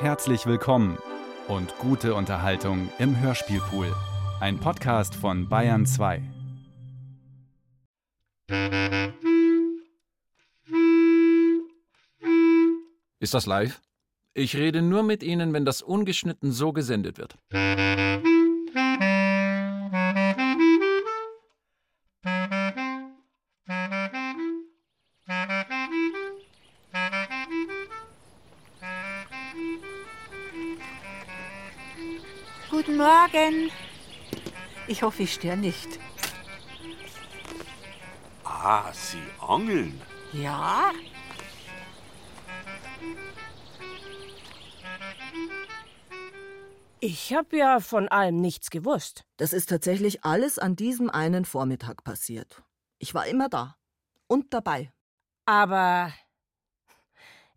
Herzlich willkommen und gute Unterhaltung im Hörspielpool. Ein Podcast von Bayern 2. Ist das live? Ich rede nur mit Ihnen, wenn das ungeschnitten so gesendet wird. Morgen. Ich hoffe, ich störe nicht. Ah, Sie angeln. Ja? Ich habe ja von allem nichts gewusst. Das ist tatsächlich alles an diesem einen Vormittag passiert. Ich war immer da und dabei. Aber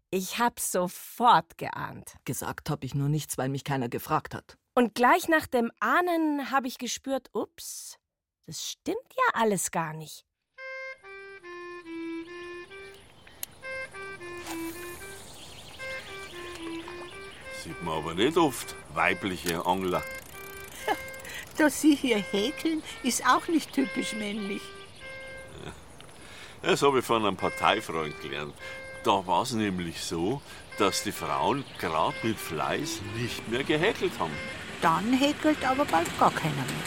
ich hab's sofort geahnt. Gesagt habe ich nur nichts, weil mich keiner gefragt hat. Und gleich nach dem Ahnen habe ich gespürt, ups, das stimmt ja alles gar nicht. Sieht man aber nicht oft, weibliche Angler. Dass Sie hier häkeln, ist auch nicht typisch männlich. Das habe ich von einem Parteifreund gelernt. Da war es nämlich so, dass die Frauen gerade mit Fleiß nicht mehr gehäkelt haben. Dann häkelt aber bald gar keiner mehr.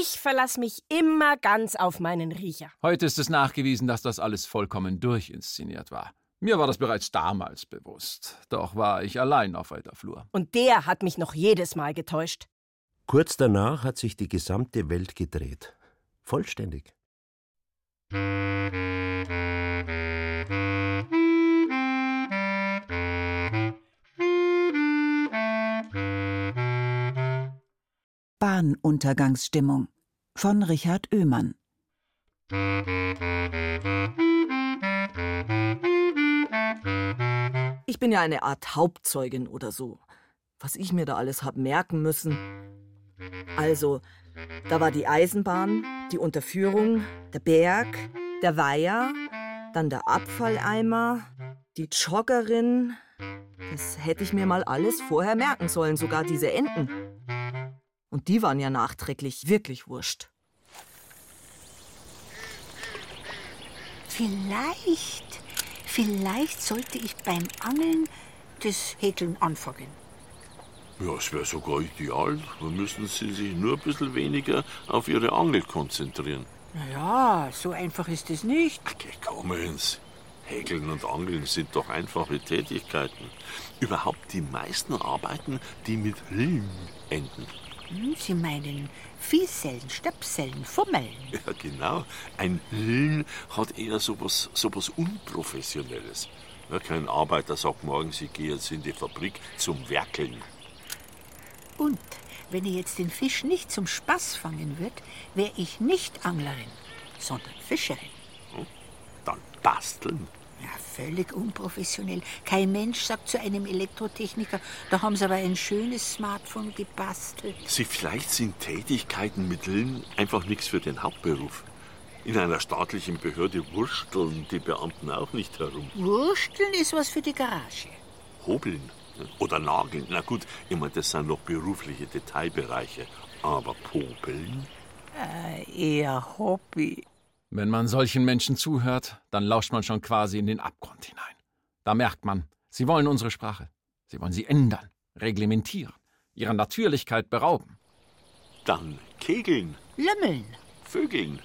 Ich verlasse mich immer ganz auf meinen Riecher. Heute ist es nachgewiesen, dass das alles vollkommen durchinszeniert war. Mir war das bereits damals bewusst. Doch war ich allein auf weiter Flur. Und der hat mich noch jedes Mal getäuscht. Kurz danach hat sich die gesamte Welt gedreht. Vollständig. Bahnuntergangsstimmung von Richard Oehmann. Ich bin ja eine Art Hauptzeugin oder so. Was ich mir da alles hab merken müssen. Also, da war die Eisenbahn, die Unterführung, der Berg, der Weiher, dann der Abfalleimer, die Joggerin. Das hätte ich mir mal alles vorher merken sollen, sogar diese Enten. Und die waren ja nachträglich wirklich wurscht. Vielleicht, vielleicht sollte ich beim Angeln das Häkeln anfangen. Ja, es wäre sogar ideal. Dann müssen Sie sich nur ein bisschen weniger auf Ihre Angel konzentrieren. Naja, so einfach ist es nicht. Okay, kommen's. Häkeln und Angeln sind doch einfache Tätigkeiten. Überhaupt die meisten Arbeiten, die mit Lehm enden. Sie meinen Viehsellen, Stöpsellen, Fummeln. Ja, genau. Ein Lillen hat eher sowas, sowas Unprofessionelles. Ja, kein Arbeiter sagt morgens, ich gehe jetzt in die Fabrik zum Werkeln. Und wenn ich jetzt den Fisch nicht zum Spaß fangen würde, wäre ich nicht Anglerin, sondern Fischerin. Dann basteln. Ja, völlig unprofessionell. Kein Mensch sagt zu einem Elektrotechniker, da haben sie aber ein schönes Smartphone gebastelt. Sie, vielleicht sind Tätigkeiten mit Lillen einfach nichts für den Hauptberuf. In einer staatlichen Behörde wursteln die Beamten auch nicht herum. Wursteln ist was für die Garage. Hobeln ne? oder nageln. Na gut, ich meine, das sind noch berufliche Detailbereiche. Aber popeln? Äh, eher Hobby. Wenn man solchen Menschen zuhört, dann lauscht man schon quasi in den Abgrund hinein. Da merkt man, sie wollen unsere Sprache. Sie wollen sie ändern, reglementieren, ihrer Natürlichkeit berauben. Dann kegeln, Lümmeln. vögeln.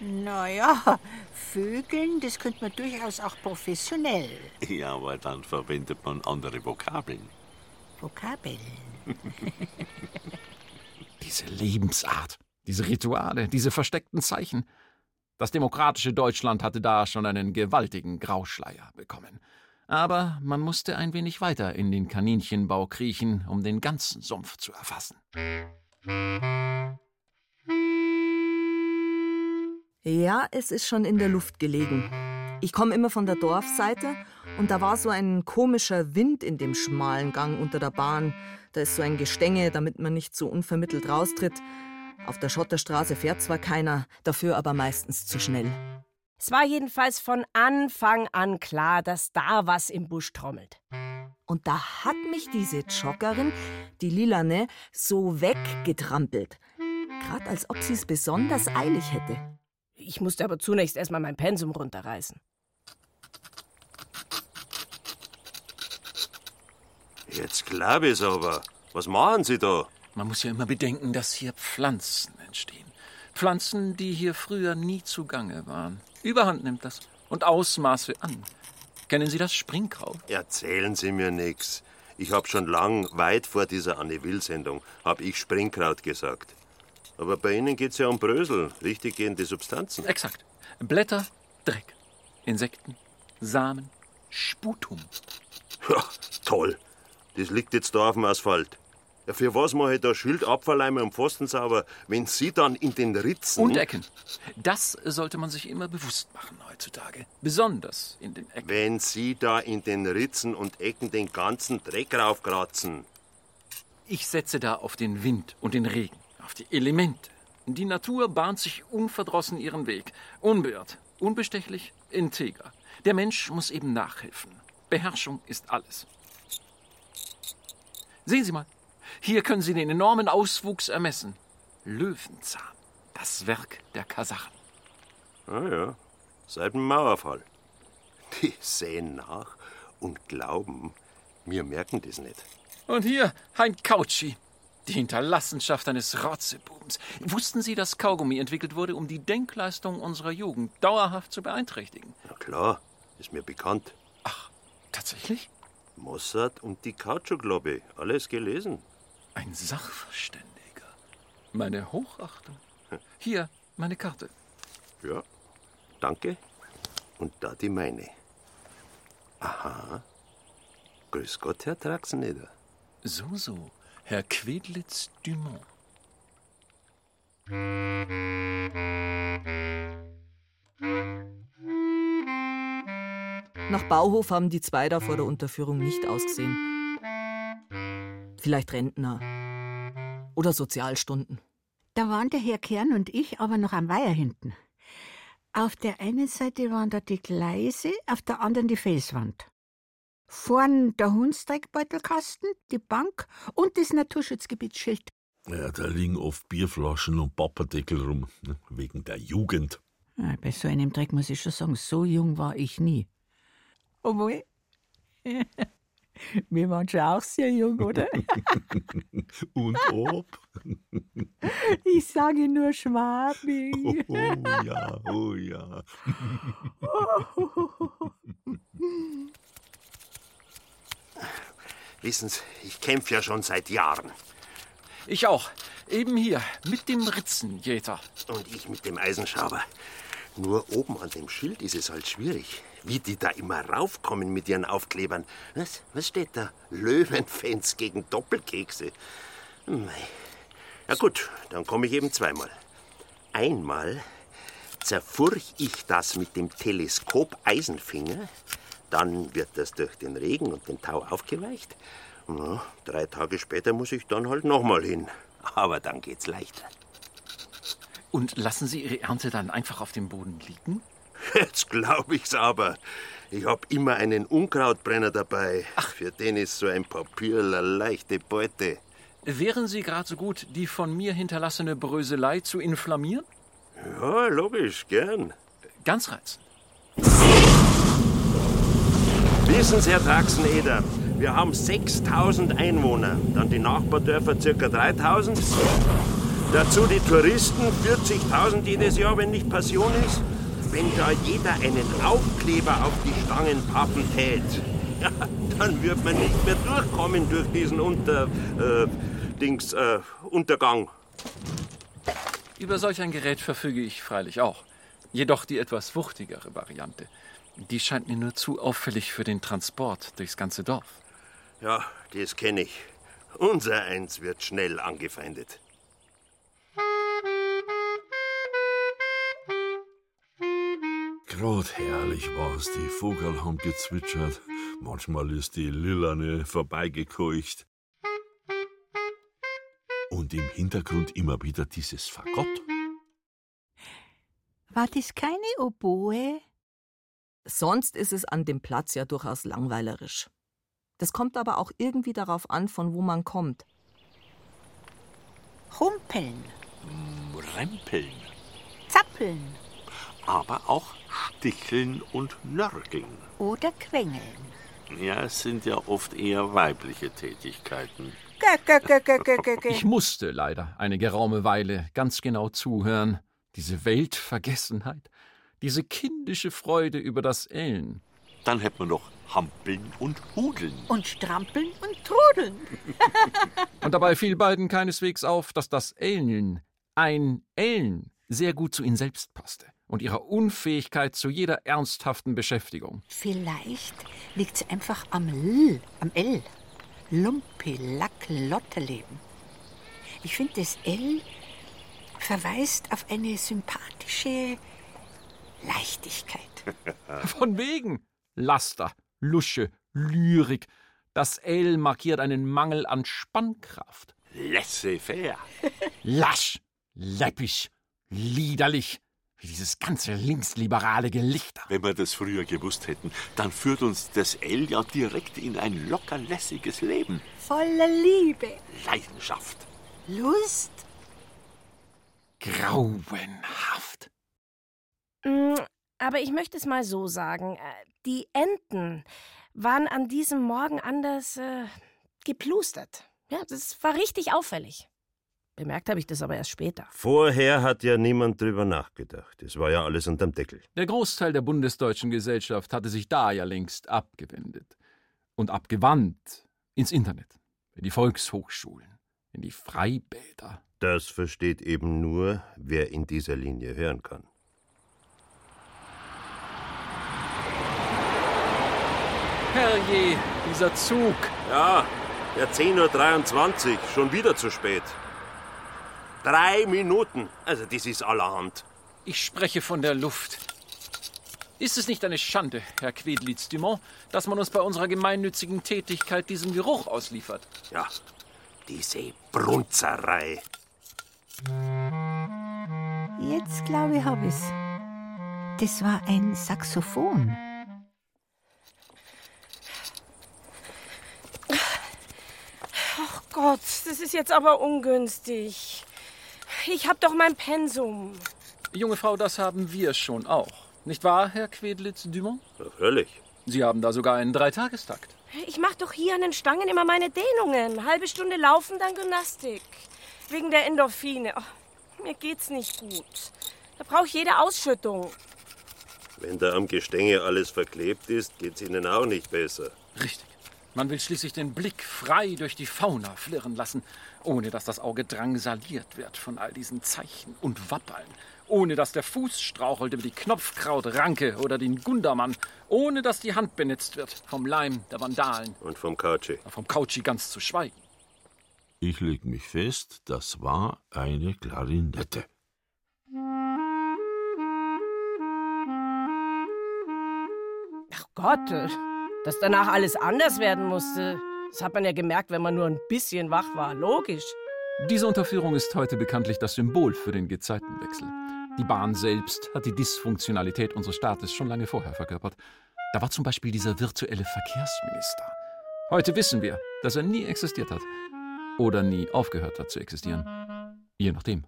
Naja, Vögeln, das könnte man durchaus auch professionell. Ja, aber dann verwendet man andere Vokabeln. Vokabeln. Diese Lebensart, diese Rituale, diese versteckten Zeichen. Das demokratische Deutschland hatte da schon einen gewaltigen Grauschleier bekommen. Aber man musste ein wenig weiter in den Kaninchenbau kriechen, um den ganzen Sumpf zu erfassen. Ja, es ist schon in der Luft gelegen. Ich komme immer von der Dorfseite und da war so ein komischer Wind in dem schmalen Gang unter der Bahn. Da ist so ein Gestänge, damit man nicht so unvermittelt raustritt. Auf der Schotterstraße fährt zwar keiner, dafür aber meistens zu schnell. Es war jedenfalls von Anfang an klar, dass da was im Busch trommelt. Und da hat mich diese Joggerin, die Lilane, so weggetrampelt. Gerade als ob sie es besonders eilig hätte. Ich musste aber zunächst erstmal mein Pensum runterreißen. Jetzt glaube ich's aber. Was machen Sie da? Man muss ja immer bedenken, dass hier Pflanzen entstehen. Pflanzen, die hier früher nie zugange waren. Überhand nimmt das und Ausmaße an. Kennen Sie das Springkraut? Erzählen Sie mir nix. Ich hab schon lang, weit vor dieser Anne Will-Sendung, hab ich Springkraut gesagt. Aber bei Ihnen geht's ja um Brösel, richtig gehende Substanzen. Exakt. Blätter, Dreck. Insekten, Samen, Sputum. Ja, toll. Das liegt jetzt da auf dem Asphalt. Ja, für was mache ich da Schild, Abfalleimer und Pfosten sauber, wenn Sie dann in den Ritzen... Und Ecken. Das sollte man sich immer bewusst machen heutzutage. Besonders in den Ecken. Wenn Sie da in den Ritzen und Ecken den ganzen Dreck raufkratzen. Ich setze da auf den Wind und den Regen, auf die Elemente. Die Natur bahnt sich unverdrossen ihren Weg. Unbeirrt, unbestechlich, integer. Der Mensch muss eben nachhelfen. Beherrschung ist alles. Sehen Sie mal, hier können Sie den enormen Auswuchs ermessen. Löwenzahn, das Werk der Kasachen. Ah ja, seit dem Mauerfall. Die sehen nach und glauben, wir merken das nicht. Und hier ein Kautschi, die Hinterlassenschaft eines Rotzebubens. Wussten Sie, dass Kaugummi entwickelt wurde, um die Denkleistung unserer Jugend dauerhaft zu beeinträchtigen? Na klar, ist mir bekannt. Tatsächlich? Mossad und die Kautschuk-Lobby, alles gelesen. Ein Sachverständiger. Meine Hochachtung. Hier, meine Karte. Ja, danke. Und da die meine. Aha. Grüß Gott, Herr Traxeneder. So, so, Herr Quedlitz Dumont. Nach Bauhof haben die zwei da vor der Unterführung nicht ausgesehen. Vielleicht Rentner. Oder Sozialstunden. Da waren der Herr Kern und ich aber noch am Weiher hinten. Auf der einen Seite waren da die Gleise, auf der anderen die Felswand. Vorn der Hundstreckbeutelkasten, die Bank und das Naturschutzgebietsschild. Ja, da liegen oft Bierflaschen und Papperdeckel rum, ne, wegen der Jugend. Ja, bei so einem Dreck muss ich schon sagen, so jung war ich nie. Obwohl, wir waren schon auch sehr jung, oder? und ob? Ich sage nur Schwabi. Oh, oh ja, oh ja. Wissen Sie, ich kämpfe ja schon seit Jahren. Ich auch. Eben hier, mit dem Ritzenjäter. Und ich mit dem Eisenschrauber. Nur oben an dem Schild ist es halt schwierig. Wie die da immer raufkommen mit ihren Aufklebern. Was, was steht da? Löwenfans gegen Doppelkekse. Mei. Ja gut, dann komme ich eben zweimal. Einmal zerfurch ich das mit dem Teleskop Eisenfinger, dann wird das durch den Regen und den Tau aufgeweicht. Na, drei Tage später muss ich dann halt nochmal hin. Aber dann geht's leichter. Und lassen Sie Ihre Ernte dann einfach auf dem Boden liegen? Jetzt glaub ich's aber. Ich hab immer einen Unkrautbrenner dabei. Ach. Für den ist so ein Papier eine leichte Beute. Wären Sie gerade so gut, die von mir hinterlassene Bröselei zu inflammieren? Ja, logisch, gern. Ganz reizend. Wissen Sie, Herr Traxeneder, wir haben 6000 Einwohner, dann die Nachbardörfer ca. 3000. Dazu die Touristen, 40.000 jedes Jahr, wenn nicht Passion ist. Wenn da jeder einen Aufkleber auf die Stangen pappen tät, ja, dann wird man nicht mehr durchkommen durch diesen Unter... Äh, Dings... Äh, Untergang. Über solch ein Gerät verfüge ich freilich auch. Jedoch die etwas wuchtigere Variante. Die scheint mir nur zu auffällig für den Transport durchs ganze Dorf. Ja, das kenne ich. Unser Eins wird schnell angefeindet. Grad herrlich war's, die Vogel haben gezwitschert. Manchmal ist die Lilane vorbeigekeucht. Und im Hintergrund immer wieder dieses Fagott. War das keine Oboe? Sonst ist es an dem Platz ja durchaus langweilerisch. Das kommt aber auch irgendwie darauf an, von wo man kommt. Humpeln, Rempeln, zappeln aber auch sticheln und nörgeln. oder quengeln. Ja, es sind ja oft eher weibliche Tätigkeiten. Ich musste leider eine geraume Weile ganz genau zuhören. Diese Weltvergessenheit, diese kindische Freude über das Ellen. Dann hätte man noch Hampeln und Hudeln. Und strampeln und trudeln. Und dabei fiel beiden keineswegs auf, dass das Ellen, ein Ellen, sehr gut zu ihnen selbst passte und ihrer Unfähigkeit zu jeder ernsthaften Beschäftigung. Vielleicht liegt's einfach am L, am L. Lumpi, Lack, Lotterleben. Ich finde, das L verweist auf eine sympathische Leichtigkeit. Von wegen Laster, Lusche, Lyrik. Das L markiert einen Mangel an Spannkraft. Laissez-faire. Lasch, läppisch, liederlich, wie dieses ganze linksliberale Gelichter. Wenn wir das früher gewusst hätten, dann führt uns das L ja direkt in ein locker lässiges Leben. Voller Liebe, Leidenschaft. Lust. Grauenhaft. Mm, Aber ich möchte es mal so sagen. äh, Die Enten waren an diesem Morgen anders äh, geplustert. Ja, das war richtig auffällig. Bemerkt habe ich das aber erst später. Vorher hat ja niemand drüber nachgedacht. Es war ja alles unterm Deckel. Der Großteil der bundesdeutschen Gesellschaft hatte sich da ja längst abgewendet und abgewandt ins Internet, in die Volkshochschulen, in die Freibäder. Das versteht eben nur, wer in dieser Linie hören kann. Herrje, dieser Zug. Ja, der 10.23 Uhr, schon wieder zu spät. Drei Minuten. Also, das ist allerhand. Ich spreche von der Luft. Ist es nicht eine Schande, Herr Quedlitz-Dumont, dass man uns bei unserer gemeinnützigen Tätigkeit diesen Geruch ausliefert? Ja, diese Brunzerei. Jetzt glaube ich, habe ich's. Das war ein Saxophon. Ach Gott, das ist jetzt aber ungünstig. Ich hab doch mein Pensum. Junge Frau, das haben wir schon auch. Nicht wahr, Herr Quedlitz-Dumont? Völlig. Sie haben da sogar einen Dreitagestakt. Ich mach doch hier an den Stangen immer meine Dehnungen. Halbe Stunde laufen, dann Gymnastik. Wegen der Endorphine. Oh, mir geht's nicht gut. Da brauche ich jede Ausschüttung. Wenn da am Gestänge alles verklebt ist, geht's Ihnen auch nicht besser. Richtig. Man will schließlich den Blick frei durch die Fauna flirren lassen, ohne dass das Auge drangsaliert wird von all diesen Zeichen und Wappeln, ohne dass der Fuß strauchelt über die Knopfkrautranke oder den Gundermann, ohne dass die Hand benetzt wird vom Leim der Vandalen, Und vom Couchy. vom Kautschi ganz zu schweigen. Ich leg mich fest, das war eine Klarinette. Ach Gott, äh, dass danach alles anders werden musste. Das hat man ja gemerkt, wenn man nur ein bisschen wach war. Logisch. Diese Unterführung ist heute bekanntlich das Symbol für den Gezeitenwechsel. Die Bahn selbst hat die Dysfunktionalität unseres Staates schon lange vorher verkörpert. Da war zum Beispiel dieser virtuelle Verkehrsminister. Heute wissen wir, dass er nie existiert hat. Oder nie aufgehört hat zu existieren. Je nachdem.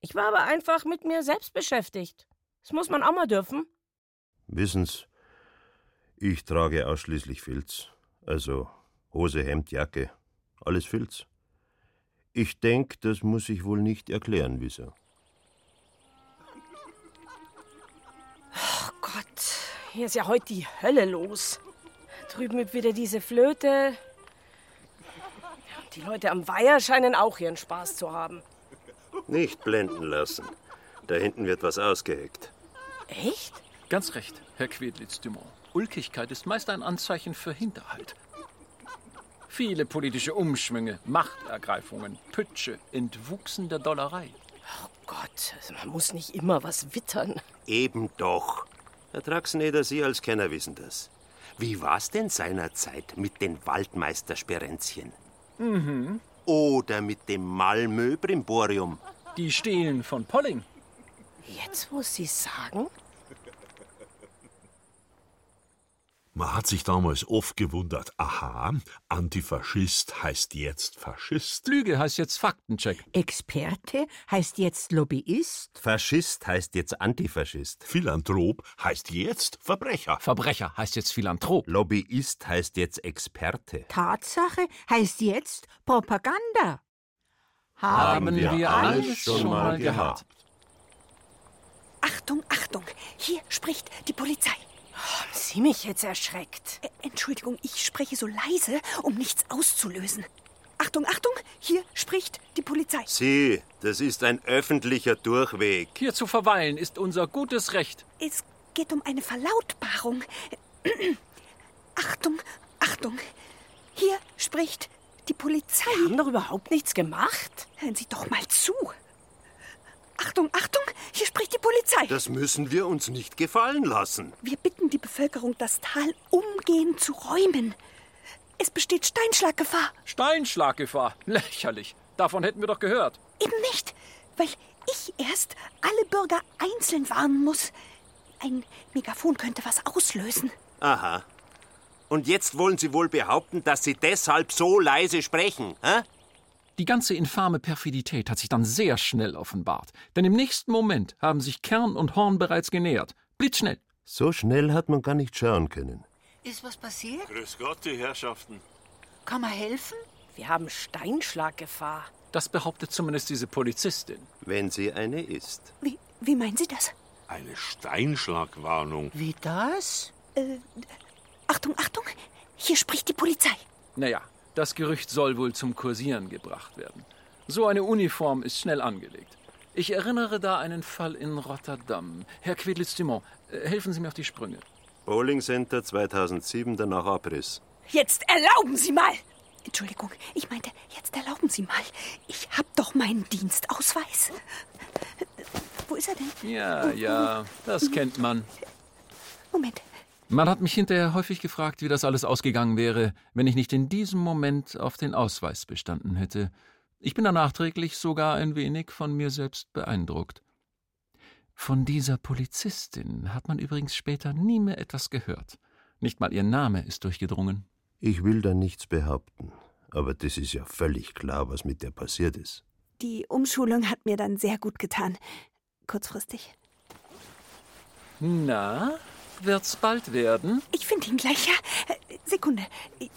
Ich war aber einfach mit mir selbst beschäftigt. Das muss man auch mal dürfen. Wissen's, ich trage ausschließlich Filz. Also Hose, Hemd, Jacke. Alles Filz. Ich denk, das muss ich wohl nicht erklären, Wisser. Oh Gott, hier ist ja heute die Hölle los. Drüben übt wieder diese Flöte. Die Leute am Weiher scheinen auch ihren Spaß zu haben. Nicht blenden lassen. Da hinten wird was ausgeheckt. Echt? Ganz recht, Herr Quedlitz-Dumont. Ulkigkeit ist meist ein Anzeichen für Hinterhalt. Viele politische Umschwünge, Machtergreifungen, Pütsche entwuchsen der Dollerei. Oh Gott, also man muss nicht immer was wittern. Eben doch. Herr Traxneder, Sie als Kenner wissen das. Wie war's denn seinerzeit mit den Waldmeistersperenzchen? Mhm. Oder mit dem Malmö-Brimborium? Die Stelen von Polling. Jetzt, wo Sie sagen? Man hat sich damals oft gewundert, aha, Antifaschist heißt jetzt Faschist. Lüge heißt jetzt Faktencheck. Experte heißt jetzt Lobbyist. Faschist heißt jetzt Antifaschist. Philanthrop heißt jetzt Verbrecher. Verbrecher heißt jetzt Philanthrop. Lobbyist heißt jetzt Experte. Tatsache heißt jetzt Propaganda. Haben wir wir alles schon mal mal gehabt. Achtung, Achtung, hier spricht die Polizei. Haben Sie mich jetzt erschreckt? Entschuldigung, ich spreche so leise, um nichts auszulösen. Achtung, Achtung, hier spricht die Polizei. Sie, das ist ein öffentlicher Durchweg. Hier zu verweilen ist unser gutes Recht. Es geht um eine Verlautbarung. Achtung, Achtung, hier spricht die Polizei. Wir haben doch überhaupt nichts gemacht. Hören Sie doch mal zu. Achtung, Achtung, hier spricht die Polizei. Das müssen wir uns nicht gefallen lassen. Wir bitten die Bevölkerung, das Tal umgehend zu räumen. Es besteht Steinschlaggefahr. Steinschlaggefahr. Lächerlich. Davon hätten wir doch gehört. Eben nicht, weil ich erst alle Bürger einzeln warnen muss. Ein Megafon könnte was auslösen. Aha. Und jetzt wollen Sie wohl behaupten, dass Sie deshalb so leise sprechen, hä? Die ganze infame Perfidität hat sich dann sehr schnell offenbart. Denn im nächsten Moment haben sich Kern und Horn bereits genähert. Blitzschnell. So schnell hat man gar nicht schauen können. Ist was passiert? Grüß Gott, die Herrschaften. Kann man helfen? Wir haben Steinschlaggefahr. Das behauptet zumindest diese Polizistin. Wenn sie eine ist. Wie, wie meinen Sie das? Eine Steinschlagwarnung. Wie das? Äh, Achtung, Achtung, hier spricht die Polizei. Naja, das Gerücht soll wohl zum Kursieren gebracht werden. So eine Uniform ist schnell angelegt. Ich erinnere da einen Fall in Rotterdam. Herr Quedlitz-Dumont, äh, helfen Sie mir auf die Sprünge. Bowling Center 2007, danach Abriss. Jetzt erlauben Sie mal. Entschuldigung, ich meinte, jetzt erlauben Sie mal. Ich hab doch meinen Dienstausweis. Wo ist er denn? Ja, ja, das kennt man. Moment. Man hat mich hinterher häufig gefragt, wie das alles ausgegangen wäre, wenn ich nicht in diesem Moment auf den Ausweis bestanden hätte. Ich bin da nachträglich sogar ein wenig von mir selbst beeindruckt. Von dieser Polizistin hat man übrigens später nie mehr etwas gehört. Nicht mal ihr Name ist durchgedrungen. Ich will da nichts behaupten. Aber das ist ja völlig klar, was mit der passiert ist. Die Umschulung hat mir dann sehr gut getan. Kurzfristig. Na, wird's bald werden? Ich finde ihn gleich, ja. Sekunde. Äh,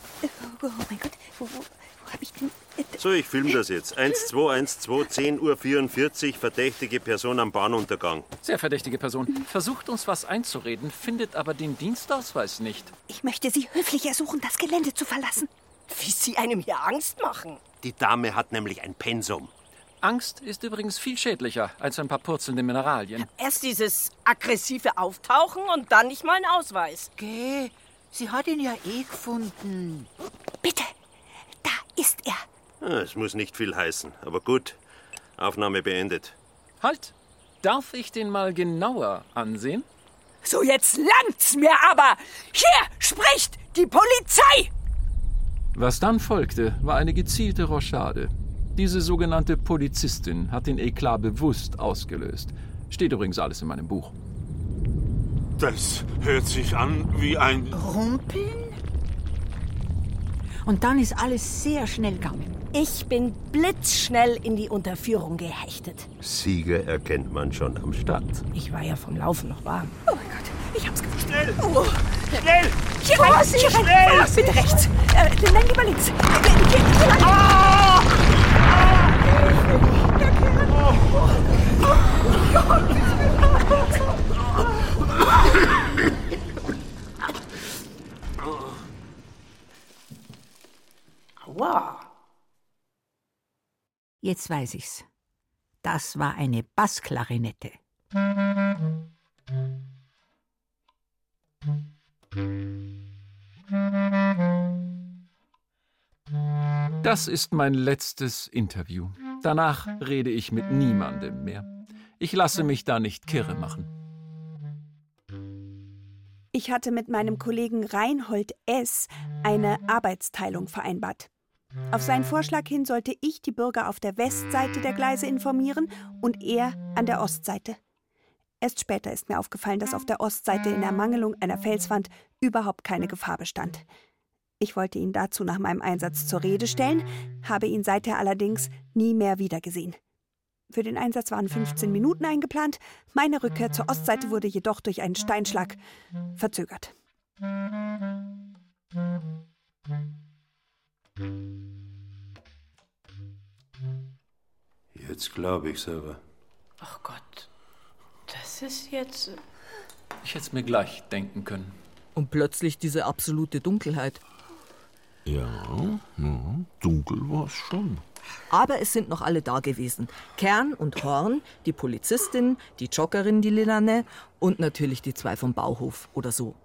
Oh mein Gott, wo, wo, wo habe ich den? äh, So, ich filme das jetzt. 1212, 10 Uhr 44, verdächtige Person am Bahnuntergang. Sehr verdächtige Person. Versucht uns was einzureden, findet aber den Dienstausweis nicht. Ich möchte Sie höflich ersuchen, das Gelände zu verlassen. Wie Sie einem hier Angst machen. Die Dame hat nämlich ein Pensum. Angst ist übrigens viel schädlicher als ein paar purzelnde Mineralien. Erst dieses aggressive Auftauchen und dann nicht mal ein Ausweis. Geh, sie hat ihn ja eh gefunden. Bitte, da ist er. Ah, Es muss nicht viel heißen, aber gut. Aufnahme beendet. Halt! Darf ich den mal genauer ansehen? So, jetzt langt's mir aber. Hier spricht die Polizei. Was dann folgte, war eine gezielte Rochade. Diese sogenannte Polizistin hat den Eklat bewusst ausgelöst. Steht übrigens alles in meinem Buch. Das hört sich an wie ein. Rumpeln? Und dann ist alles sehr schnell gegangen. Ich bin blitzschnell in die Unterführung gehechtet. Sieger erkennt man schon am Start. Ich war ja vom Laufen noch warm. Oh mein Gott, ich hab's gewusst. Schnell! Oh. Schnell! Hier rein, hier rein! schnell! Oh, bitte rechts! Äh, nein, lieber links! Hier, hier rein! Jetzt weiß ich's. Das war eine Bassklarinette. Das ist mein letztes Interview. Danach rede ich mit niemandem mehr. Ich lasse mich da nicht kirre machen. Ich hatte mit meinem Kollegen Reinhold S. eine Arbeitsteilung vereinbart. Auf seinen Vorschlag hin sollte ich die Bürger auf der Westseite der Gleise informieren und er an der Ostseite. Erst später ist mir aufgefallen, dass auf der Ostseite in Ermangelung einer Felswand überhaupt keine Gefahr bestand. Ich wollte ihn dazu nach meinem Einsatz zur Rede stellen, habe ihn seither allerdings nie mehr wiedergesehen. Für den Einsatz waren 15 Minuten eingeplant, meine Rückkehr zur Ostseite wurde jedoch durch einen Steinschlag verzögert. Jetzt glaube ich selber. Ach Gott, das ist jetzt. äh, Ich hätte es mir gleich denken können. Und plötzlich diese absolute Dunkelheit. Ja, ja dunkel war es schon. Aber es sind noch alle da gewesen. Kern und Horn, die Polizistin, die Joggerin, die Lilane und natürlich die zwei vom Bauhof oder so.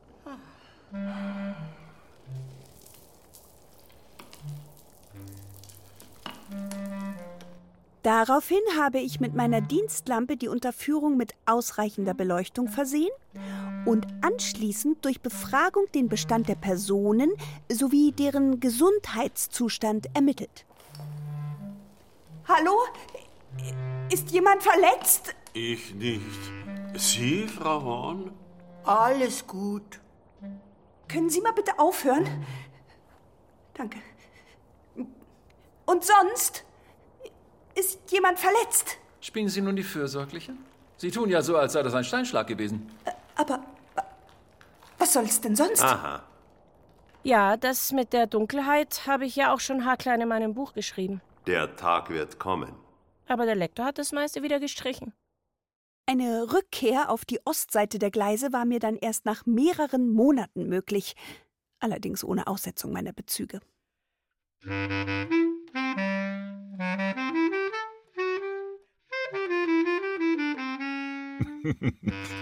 Daraufhin habe ich mit meiner Dienstlampe die Unterführung mit ausreichender Beleuchtung versehen und anschließend durch Befragung den Bestand der Personen sowie deren Gesundheitszustand ermittelt. Hallo? Ist jemand verletzt? Ich nicht. Sie, Frau Horn? Alles gut. Können Sie mal bitte aufhören? Danke. Und sonst? Ist jemand verletzt? Spielen Sie nun die Fürsorgliche? Sie tun ja so, als sei das ein Steinschlag gewesen. Aber was soll es denn sonst? Aha. Ja, das mit der Dunkelheit habe ich ja auch schon haarklein in meinem Buch geschrieben. Der Tag wird kommen. Aber der Lektor hat das meiste wieder gestrichen. Eine Rückkehr auf die Ostseite der Gleise war mir dann erst nach mehreren Monaten möglich, allerdings ohne Aussetzung meiner Bezüge.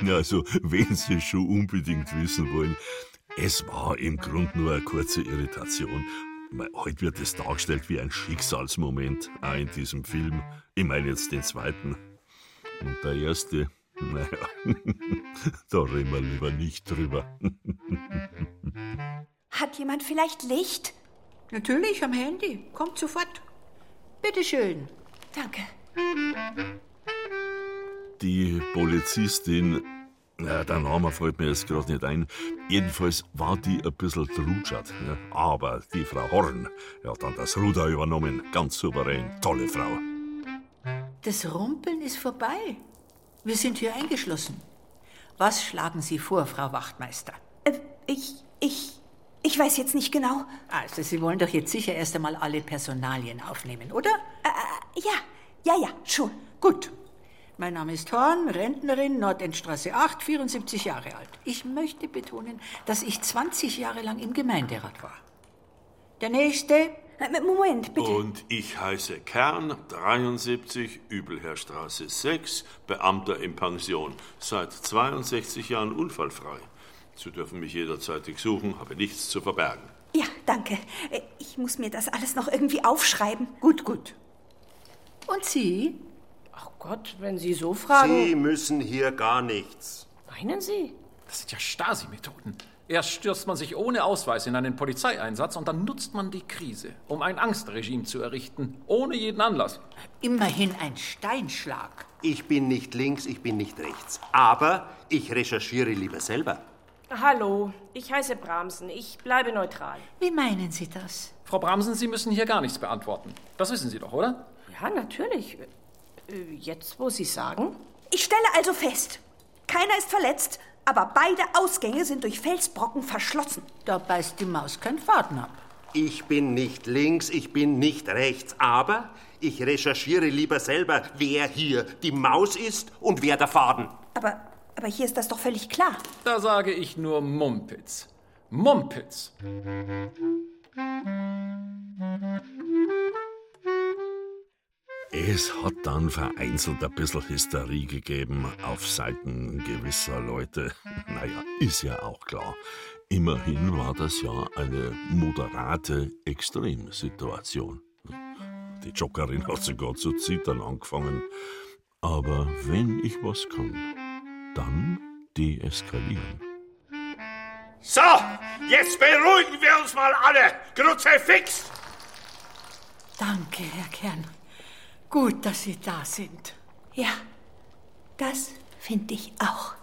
Also, wenn Sie schon unbedingt wissen wollen, es war im Grunde nur eine kurze Irritation. Heute wird es dargestellt wie ein Schicksalsmoment, auch in diesem Film. Ich meine jetzt den zweiten. Und der erste, naja, da reden wir lieber nicht drüber. Hat jemand vielleicht Licht? Natürlich am Handy. Kommt sofort. Bitteschön. Danke. Die Polizistin, ja, der Name fällt mir jetzt gerade nicht ein. Jedenfalls war die ein bisschen drutschert. Ja. Aber die Frau Horn ja, hat dann das Ruder übernommen. Ganz souverän. Tolle Frau. Das Rumpeln ist vorbei. Wir sind hier eingeschlossen. Was schlagen Sie vor, Frau Wachtmeister? Äh, ich, ich, ich weiß jetzt nicht genau. Also, Sie wollen doch jetzt sicher erst einmal alle Personalien aufnehmen, oder? Äh, ja, ja, ja, schon. Gut. Mein Name ist Horn, Rentnerin, Nordendstraße 8, 74 Jahre alt. Ich möchte betonen, dass ich 20 Jahre lang im Gemeinderat war. Der nächste. Äh, Moment, bitte. Und ich heiße Kern, 73, Übelherrstraße 6, Beamter in Pension, seit 62 Jahren unfallfrei. Sie dürfen mich jederzeitig suchen, habe nichts zu verbergen. Ja, danke. Äh, Ich muss mir das alles noch irgendwie aufschreiben. Gut, gut. Und Sie? Ach Gott, wenn Sie so fragen. Sie müssen hier gar nichts. Meinen Sie? Das sind ja Stasi-Methoden. Erst stürzt man sich ohne Ausweis in einen Polizeieinsatz und dann nutzt man die Krise, um ein Angstregime zu errichten, ohne jeden Anlass. Immerhin ein Steinschlag. Ich bin nicht links, ich bin nicht rechts. Aber ich recherchiere lieber selber. Hallo, ich heiße Bramsen. Ich bleibe neutral. Wie meinen Sie das? Frau Bramsen, Sie müssen hier gar nichts beantworten. Das wissen Sie doch, oder? Ja, natürlich. Äh, Jetzt, wo Sie sagen? Ich stelle also fest, keiner ist verletzt, aber beide Ausgänge sind durch Felsbrocken verschlossen. Da beißt die Maus kein Faden ab. Ich bin nicht links, ich bin nicht rechts. Aber ich recherchiere lieber selber, wer hier die Maus ist und wer der Faden. Aber, aber hier ist das doch völlig klar. Da sage ich nur Mumpitz. Mumpitz. Es hat dann vereinzelt ein bisschen Hysterie gegeben auf Seiten gewisser Leute. Naja, ist ja auch klar. Immerhin war das ja eine moderate Extremsituation. Die Joggerin hat sogar zu zittern angefangen. Aber wenn ich was kann, dann deeskalieren. So, jetzt beruhigen wir uns mal alle. Kruzifix! Danke, Herr Kern. Gut, dass Sie da sind. Ja, das Finde ich auch.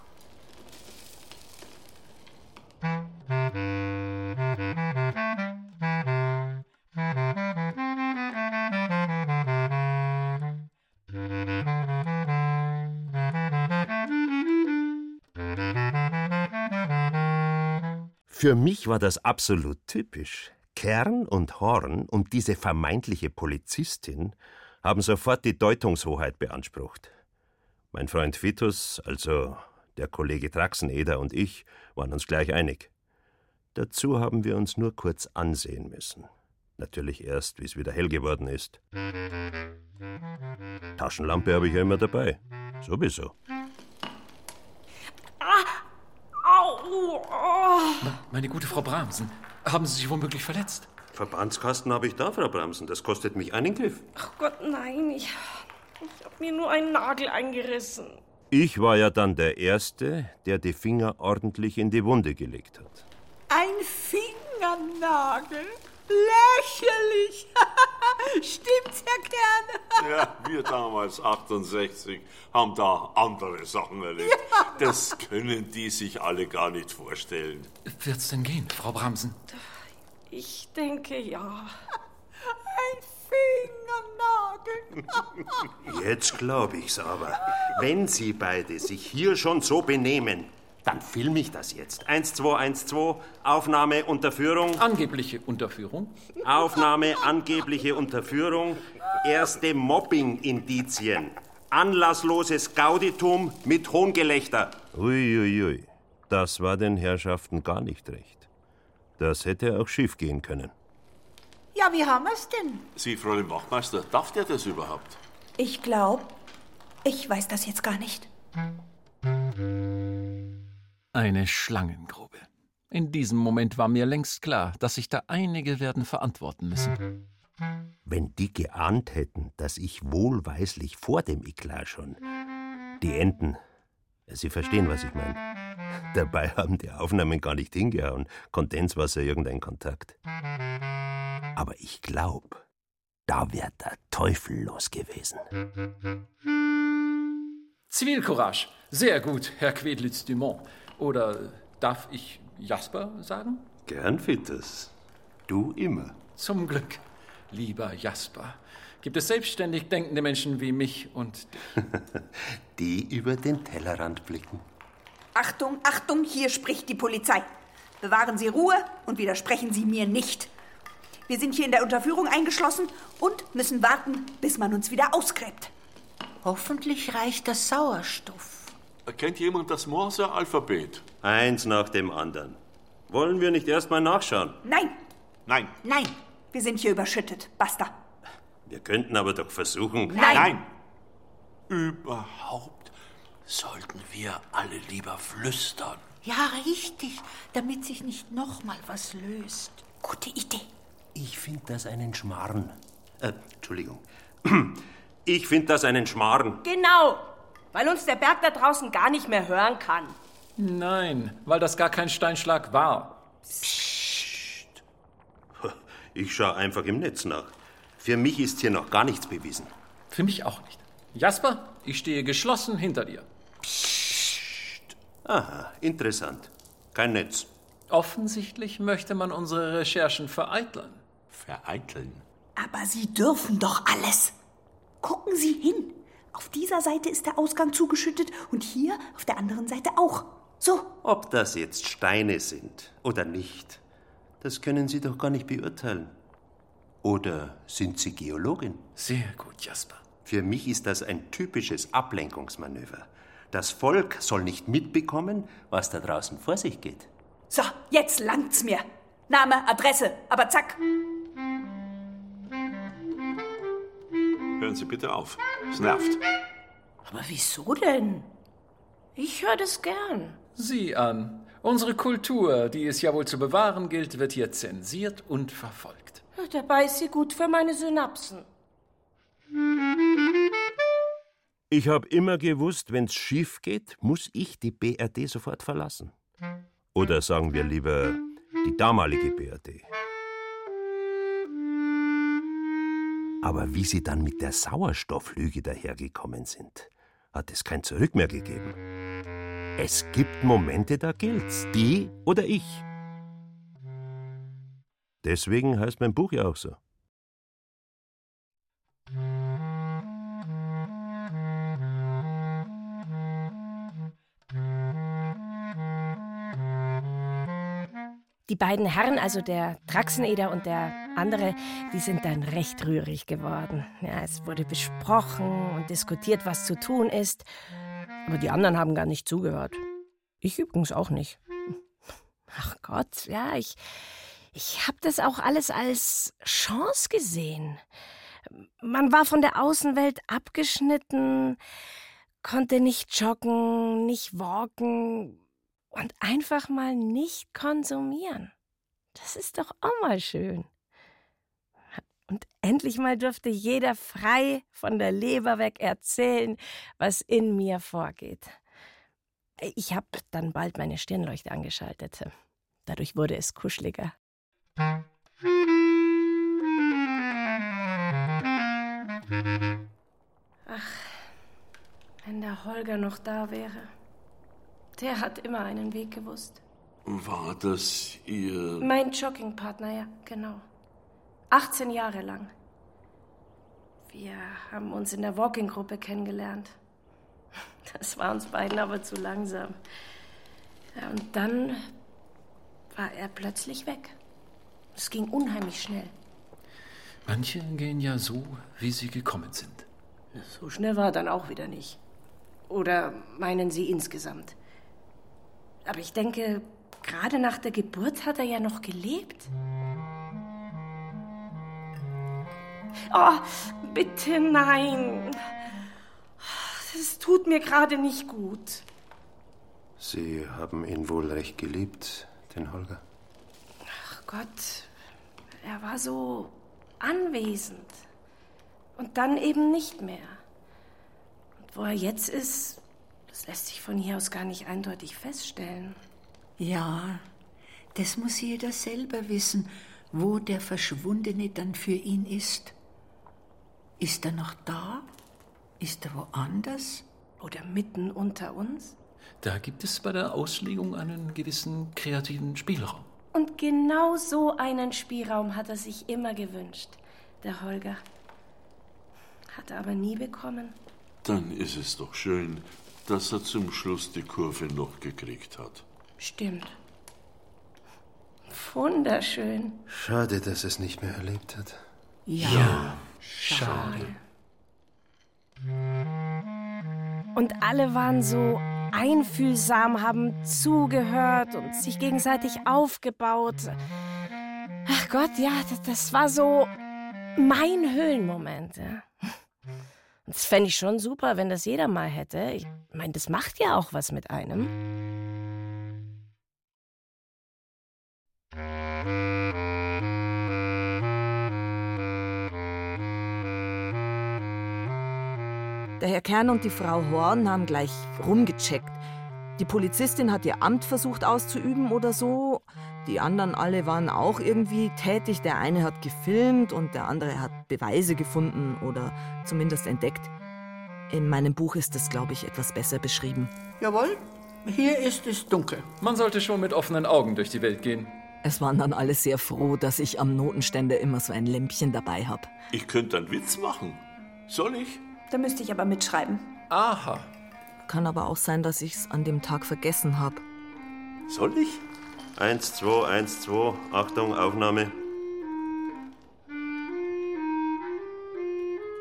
Für mich war das absolut typisch. Kern und Horn und diese vermeintliche Polizistin haben sofort die Deutungshoheit beansprucht. Mein Freund Vitus, also der Kollege Traxeneder und ich waren uns gleich einig. Dazu haben wir uns nur kurz ansehen müssen. Natürlich erst, wie es wieder hell geworden ist. Taschenlampe habe ich ja immer dabei. Sowieso. Au! Oh. Meine gute Frau Bramsen, haben Sie sich womöglich verletzt? Verbandskasten habe ich da, Frau Bramsen. Das kostet mich einen Griff. Ach Gott, nein, ich, ich habe mir nur einen Nagel eingerissen. Ich war ja dann der Erste, der die Finger ordentlich in die Wunde gelegt hat. Ein Fingernagel? Lächerlich! Stimmt's, Herr Kern? Ja, wir damals, 68, haben da andere Sachen erlebt. Ja. Das können die sich alle gar nicht vorstellen. Wird's denn gehen, Frau Bramsen? Ich denke ja. Ein Fingernagel. Jetzt glaube ich's aber. Wenn Sie beide sich hier schon so benehmen, dann filme ich das jetzt. 1212, Aufnahme, Unterführung. Angebliche Unterführung. Aufnahme, angebliche Unterführung. Erste Mobbing-Indizien. Anlassloses Gauditum mit Hohngelächter. Uiuiui, ui, ui. das war den Herrschaften gar nicht recht. Das hätte auch schief gehen können. Ja, wie haben wir's denn? Sie, Fräulein Wachmeister, darf der das überhaupt? Ich glaube, ich weiß das jetzt gar nicht. Eine Schlangengrube. In diesem Moment war mir längst klar, dass sich da einige werden verantworten müssen. Wenn die geahnt hätten, dass ich wohlweislich vor dem Eklat schon. Die Enten. Sie verstehen, was ich meine. Dabei haben die Aufnahmen gar nicht hingehauen. Kondenswasser, irgendein Kontakt. Aber ich glaube, da wäre der Teufel los gewesen. Zivilcourage. Sehr gut, Herr Quedlitz-Dumont. Oder darf ich Jasper sagen? Gern, Fittes. Du immer. Zum Glück, lieber Jasper. Gibt es selbstständig denkende Menschen wie mich und dich? Die über den Tellerrand blicken. Achtung, Achtung, hier spricht die Polizei. Bewahren Sie Ruhe und widersprechen Sie mir nicht. Wir sind hier in der Unterführung eingeschlossen und müssen warten, bis man uns wieder ausgräbt. Hoffentlich reicht das Sauerstoff. Kennt jemand das Morse-Alphabet? Eins nach dem anderen. Wollen wir nicht erst mal nachschauen? Nein! Nein! Nein! Wir sind hier überschüttet. Basta. Wir könnten aber doch versuchen. Nein! Nein! Überhaupt sollten wir alle lieber flüstern. Ja, richtig, damit sich nicht noch mal was löst. Gute Idee. Ich finde das einen Schmarrn. Äh, Entschuldigung. Ich finde das einen Schmarrn. Genau, weil uns der Berg da draußen gar nicht mehr hören kann. Nein, weil das gar kein Steinschlag war. Psst. Ich schaue einfach im Netz nach. Für mich ist hier noch gar nichts bewiesen. Für mich auch nicht. Jasper, ich stehe geschlossen hinter dir. Psst. Aha, interessant. Kein Netz. Offensichtlich möchte man unsere Recherchen vereiteln. Vereiteln? Aber Sie dürfen doch alles. Gucken Sie hin. Auf dieser Seite ist der Ausgang zugeschüttet und hier auf der anderen Seite auch. So. Ob das jetzt Steine sind oder nicht, das können Sie doch gar nicht beurteilen. Oder sind Sie Geologin? Sehr gut, Jasper. Für mich ist das ein typisches Ablenkungsmanöver. Das Volk soll nicht mitbekommen, was da draußen vor sich geht. So, jetzt langt's mir. Name, Adresse, aber zack. Hören Sie bitte auf. Es nervt. Aber wieso denn? Ich höre das gern. Sieh an. Unsere Kultur, die es ja wohl zu bewahren gilt, wird hier zensiert und verfolgt. Dabei ist sie gut für meine Synapsen. Ich habe immer gewusst, wenn's schief geht, muss ich die BRD sofort verlassen. Oder sagen wir lieber die damalige BRD. Aber wie sie dann mit der Sauerstofflüge dahergekommen sind hat es kein Zurück mehr gegeben. Es gibt Momente, da gilt's, die oder ich. Deswegen heißt mein Buch ja auch so. Die beiden Herren, also der Traxeneder und der andere, die sind dann recht rührig geworden. Ja, es wurde besprochen und diskutiert, was zu tun ist. Aber die anderen haben gar nicht zugehört. Ich übrigens auch nicht. Ach Gott, ja, ich, ich habe das auch alles als Chance gesehen. Man war von der Außenwelt abgeschnitten, konnte nicht joggen, nicht walken, und einfach mal nicht konsumieren. Das ist doch auch mal schön. Und endlich mal durfte jeder frei von der Leber weg erzählen, was in mir vorgeht. Ich habe dann bald meine Stirnleuchte angeschaltet. Dadurch wurde es kuscheliger. Ach, wenn der Holger noch da wäre. Der hat immer einen Weg gewusst. War das Ihr. Mein Joggingpartner, ja, genau. 18 Jahre lang. Wir haben uns in der Walking-Gruppe kennengelernt. Das war uns beiden aber zu langsam. Und dann war er plötzlich weg. Es ging unheimlich schnell. Manche gehen ja so, wie sie gekommen sind. So schnell war er dann auch wieder nicht. Oder meinen Sie insgesamt? Aber ich denke, gerade nach der Geburt hat er ja noch gelebt. Oh, bitte nein. Das tut mir gerade nicht gut. Sie haben ihn wohl recht geliebt, den Holger. Ach Gott, er war so anwesend. Und dann eben nicht mehr. Und wo er jetzt ist, das lässt sich von hier aus gar nicht eindeutig feststellen. Ja, das muss jeder selber wissen, wo der Verschwundene dann für ihn ist. Ist er noch da? Ist er woanders? Oder mitten unter uns? Da gibt es bei der Auslegung einen gewissen kreativen Spielraum. Und genau so einen Spielraum hat er sich immer gewünscht, der Holger. Hat er aber nie bekommen. Dann ist es doch schön, dass er zum Schluss die Kurve noch gekriegt hat. Stimmt. Wunderschön. Schade, dass er es nicht mehr erlebt hat. Ja, ja schade. Und alle waren so einfühlsam, haben zugehört und sich gegenseitig aufgebaut. Ach Gott, ja, das, war so mein Höhlenmoment. Ja. Das fände ich schon super, wenn das jeder mal hätte. Ich meine, das macht ja auch was mit einem. Der Herr Kern und die Frau Horn haben gleich rumgecheckt. Die Polizistin hat ihr Amt versucht auszuüben oder so. Die anderen alle waren auch irgendwie tätig. Der eine hat gefilmt und der andere hat Beweise gefunden oder zumindest entdeckt. In meinem Buch ist es, glaube ich, etwas besser beschrieben. Jawohl, hier ist es dunkel. Man sollte schon mit offenen Augen durch die Welt gehen. Es waren dann alle sehr froh, dass ich am Notenständer immer so ein Lämpchen dabei habe. Ich könnte einen Witz machen. Soll ich? Da müsste ich aber mitschreiben. Aha. Kann aber auch sein, dass ich es an dem Tag vergessen habe. Soll ich? Eins, zwei, eins, zwei. Achtung, Aufnahme.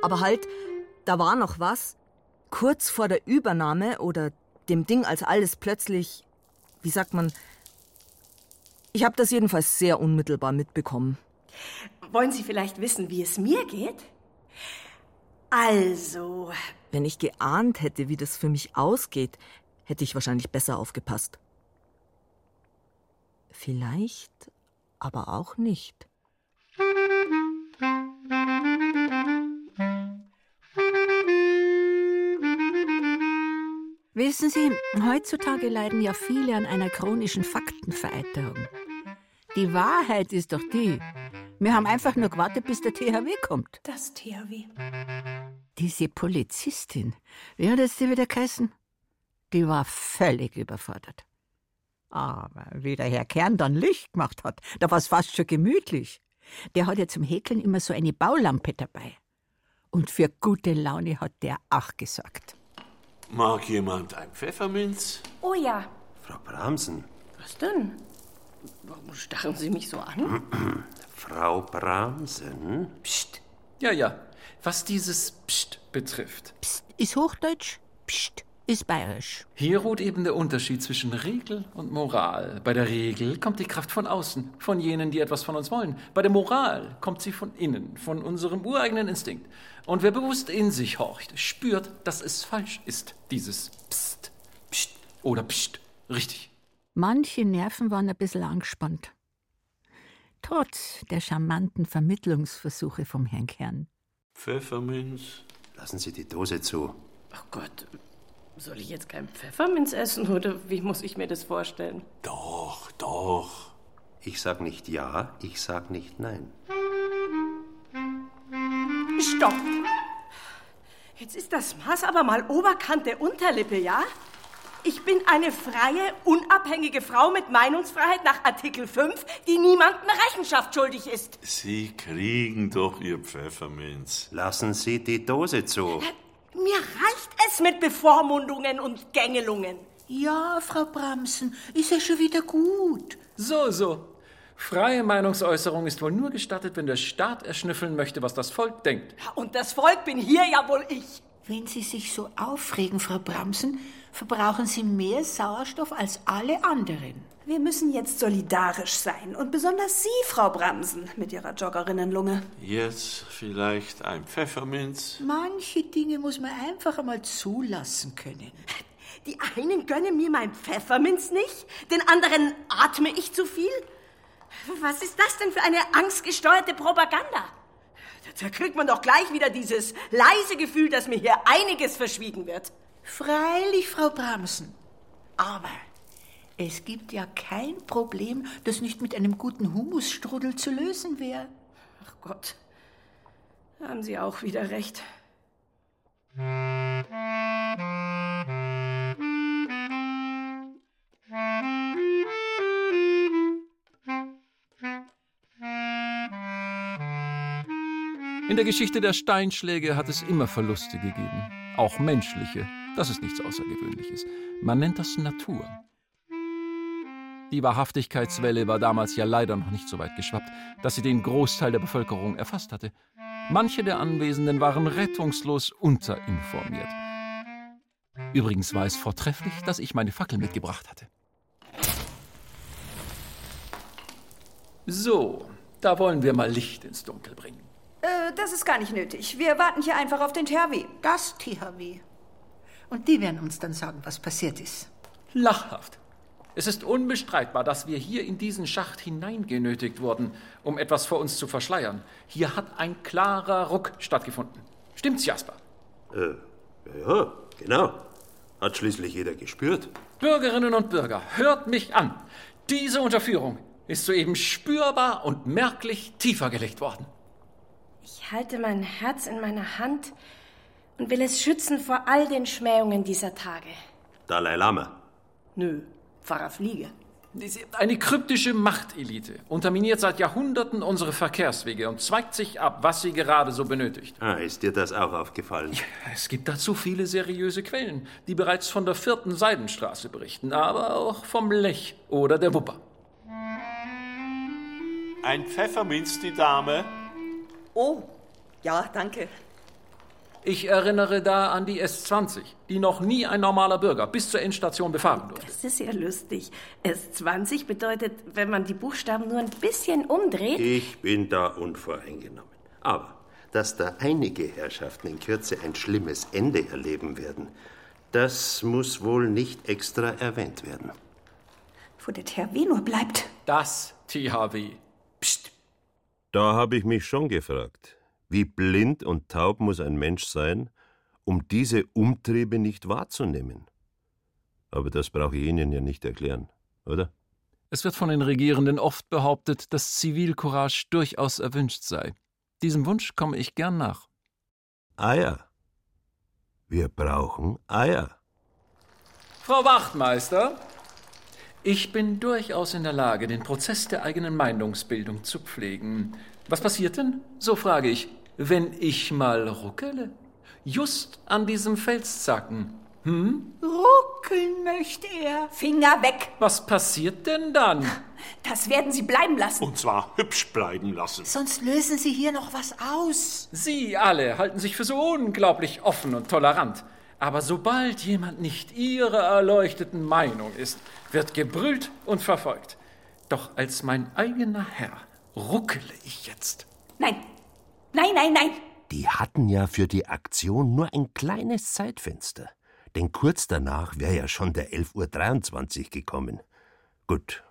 Aber halt, da war noch was. Kurz vor der Übernahme oder dem Ding, als alles plötzlich, wie sagt man, ich habe das jedenfalls sehr unmittelbar mitbekommen. Wollen Sie vielleicht wissen, wie es mir geht? Also. Wenn ich geahnt hätte, wie das für mich ausgeht, hätte ich wahrscheinlich besser aufgepasst. Vielleicht, aber auch nicht. Wissen Sie, heutzutage leiden ja viele an einer chronischen Faktenvereiterung. Die Wahrheit ist doch die, Wir haben einfach nur gewartet, bis der THW kommt. Das THW. Diese Polizistin, wie hat es die wieder geheißen? Die war völlig überfordert. Aber wie der Herr Kern dann Licht gemacht hat, da war es fast schon gemütlich. Der hat ja zum Häkeln immer so eine Baulampe dabei. Und für gute Laune hat der auch gesorgt. Mag jemand ein Pfefferminz? Oh ja. Frau Bramsen. Was denn? Warum starren Sie mich so an? Frau Bramsen? Psst. Ja, ja. Was dieses Psst betrifft. Psst ist Hochdeutsch, Psst ist bayerisch. Hier ruht eben der Unterschied zwischen Regel und Moral. Bei der Regel kommt die Kraft von außen, von jenen, die etwas von uns wollen. Bei der Moral kommt sie von innen, von unserem ureigenen Instinkt. Und wer bewusst in sich horcht, spürt, dass es falsch ist, dieses Psst, Psst oder Psst. Richtig. Manche Nerven waren ein bisschen angespannt. Trotz der charmanten Vermittlungsversuche vom Herrn Kern. Pfefferminz? Lassen Sie die Dose zu. Ach Gott, soll ich jetzt kein Pfefferminz essen oder wie muss ich mir das vorstellen? Doch, doch. Ich sag nicht ja, ich sag nicht nein. Stopp! Jetzt ist das Maß aber mal Oberkante Unterlippe, ja? Ich bin eine freie, unabhängige Frau mit Meinungsfreiheit nach Artikel 5, die niemandem Rechenschaft schuldig ist. Sie kriegen doch Ihr Pfefferminz. Lassen Sie die Dose zu. Mir reicht es mit Bevormundungen und Gängelungen. Ja, Frau Bramsen, ist ja schon wieder gut. So, so. Freie Meinungsäußerung ist wohl nur gestattet, wenn der Staat erschnüffeln möchte, was das Volk denkt. Und das Volk bin hier ja wohl ich. Wenn Sie sich so aufregen, Frau Bramsen, verbrauchen Sie mehr Sauerstoff als alle anderen. Wir müssen jetzt solidarisch sein. Und besonders Sie, Frau Bramsen, mit Ihrer Joggerinnenlunge. Jetzt vielleicht ein Pfefferminz? Manche Dinge muss man einfach einmal zulassen können. Die einen gönnen mir mein Pfefferminz nicht, den anderen atme ich zu viel. Was ist das denn für eine angstgesteuerte Propaganda? Da kriegt man doch gleich wieder dieses leise Gefühl, dass mir hier einiges verschwiegen wird. Freilich, Frau Bramsen. Aber es gibt ja kein Problem, das nicht mit einem guten Humusstrudel zu lösen wäre. Ach Gott, haben Sie auch wieder recht. In der Geschichte der Steinschläge hat es immer Verluste gegeben, auch menschliche. Das ist nichts Außergewöhnliches. Man nennt das Natur. Die Wahrhaftigkeitswelle war damals ja leider noch nicht so weit geschwappt, dass sie den Großteil der Bevölkerung erfasst hatte. Manche der Anwesenden waren rettungslos unterinformiert. Übrigens war es vortrefflich, dass ich meine Fackel mitgebracht hatte. So, da wollen wir mal Licht ins Dunkel bringen. Äh, das ist gar nicht nötig. Wir warten hier einfach auf den THW. Das THW. Und die werden uns dann sagen, was passiert ist. Lachhaft. Es ist unbestreitbar, dass wir hier in diesen Schacht hineingenötigt wurden, um etwas vor uns zu verschleiern. Hier hat ein klarer Ruck stattgefunden. Stimmt's, Jasper? Äh, ja, genau. Hat schließlich jeder gespürt. Bürgerinnen und Bürger, hört mich an. Diese Unterführung ist soeben spürbar und merklich tiefer gelegt worden. Ich halte mein Herz in meiner Hand und will es schützen vor all den Schmähungen dieser Tage. Dalai Lama. Nö, Pfarrer Fliege. Eine kryptische Machtelite unterminiert seit Jahrhunderten unsere Verkehrswege und zweigt sich ab, was sie gerade so benötigt. Ah, ist dir das auch aufgefallen? Es gibt dazu viele seriöse Quellen, die bereits von der vierten Seidenstraße berichten, aber auch vom Lech oder der Wupper. Ein Pfefferminz, die Dame? Oh, ja, danke. Ich erinnere da an die S20, die noch nie ein normaler Bürger bis zur Endstation befahren durfte. Das ist ja lustig. S20 bedeutet, wenn man die Buchstaben nur ein bisschen umdreht. Ich bin da unvoreingenommen. Aber, dass da einige Herrschaften in Kürze ein schlimmes Ende erleben werden, das muss wohl nicht extra erwähnt werden. Wo der THW nur bleibt. Das THW. Psst. Da habe ich mich schon gefragt, wie blind und taub muss ein Mensch sein, um diese Umtriebe nicht wahrzunehmen. Aber das brauche ich Ihnen ja nicht erklären, oder? Es wird von den Regierenden oft behauptet, dass Zivilcourage durchaus erwünscht sei. Diesem Wunsch komme ich gern nach. Eier. Wir brauchen Eier. Frau Wachtmeister, ich bin durchaus in der Lage, den Prozess der eigenen Meinungsbildung zu pflegen. Was passiert denn, so frage ich, wenn ich mal ruckele? Just an diesem Felszacken. Hm? Ruckeln möchte er. Finger weg. Was passiert denn dann? Das werden Sie bleiben lassen. Und zwar hübsch bleiben lassen. Sonst lösen Sie hier noch was aus. Sie alle halten sich für so unglaublich offen und tolerant. Aber sobald jemand nicht Ihrer erleuchteten Meinung ist, wird gebrüllt und verfolgt. Doch als mein eigener Herr ruckele ich jetzt. Nein, nein, nein, nein. Die hatten ja für die Aktion nur ein kleines Zeitfenster. Denn kurz danach wäre ja schon der 11.23 Uhr gekommen. Gut,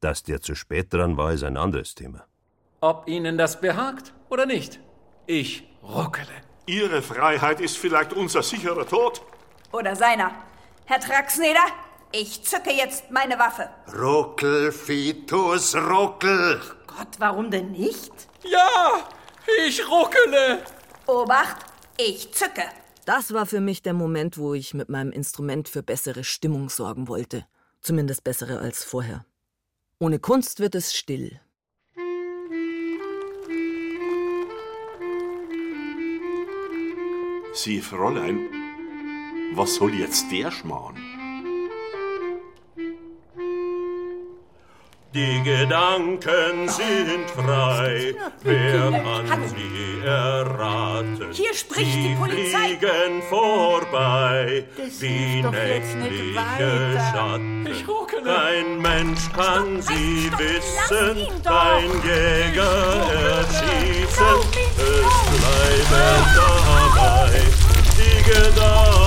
dass der zu spät dran war, ist ein anderes Thema. Ob Ihnen das behagt oder nicht, ich ruckele. Ihre Freiheit ist vielleicht unser sicherer Tod. Oder seiner. Herr Traxneder, ich zücke jetzt meine Waffe. Ruckel, Fitus, ruckel. Gott, warum denn nicht? Ja, ich ruckele. Obacht, ich zücke. Das war für mich der Moment, wo ich mit meinem Instrument für bessere Stimmung sorgen wollte. Zumindest bessere als vorher. Ohne Kunst wird es still. Sie, Fräulein, was soll jetzt der Schmarrn? Die Gedanken sind frei, wer kann sie erraten? Hier spricht sie die Polizei. fliegen vorbei, Das wie nächtliche. Schatten. Kein Mensch kann sie stopp, wissen, kein Jäger erschießen, es bleibe dabei. Die Gedanken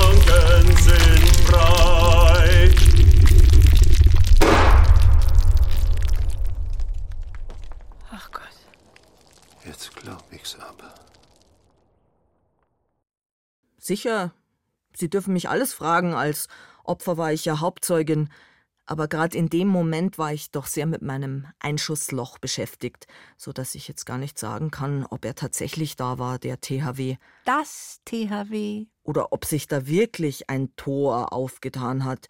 Sicher, Sie dürfen mich alles fragen, als Opfer war ich ja Hauptzeugin, aber gerade in dem Moment war ich doch sehr mit meinem Einschussloch beschäftigt, so dass ich jetzt gar nicht sagen kann, ob er tatsächlich da war, der THW, Das THW. oder ob sich da wirklich ein Tor aufgetan hat.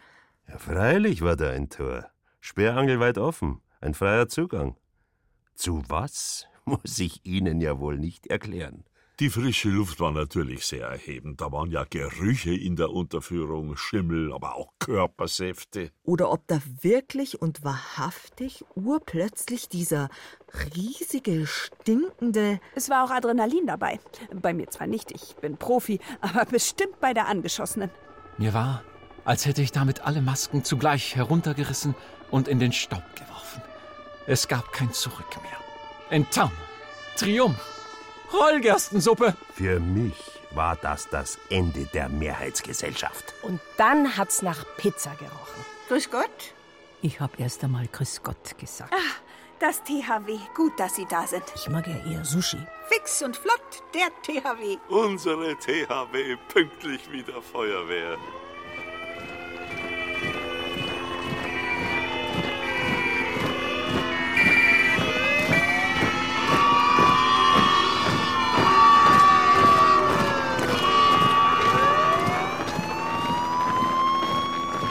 Ja, freilich war da ein Tor. Sperrangel weit offen. Ein freier Zugang. Zu was, muss ich Ihnen ja wohl nicht erklären. Die frische Luft war natürlich sehr erhebend. Da waren ja Gerüche in der Unterführung, Schimmel, aber auch Körpersäfte. Oder ob da wirklich und wahrhaftig urplötzlich dieser riesige, stinkende. Es war auch Adrenalin dabei. Bei mir zwar nicht, ich bin Profi, aber bestimmt bei der Angeschossenen. Mir war, als hätte ich damit alle Masken zugleich heruntergerissen und in den Staub geworfen. Es gab kein Zurück mehr. Enttarnung, Triumph, Rollgerstensuppe. Für mich war das das Ende der Mehrheitsgesellschaft. Und dann hat's nach Pizza gerochen. Grüß Gott. Ich hab erst einmal Grüß Gott gesagt. Das THW, gut, dass Sie da sind. Ich mag ja eher Sushi. Fix und flott, der THW. Unsere THW pünktlich wie der Feuerwehr.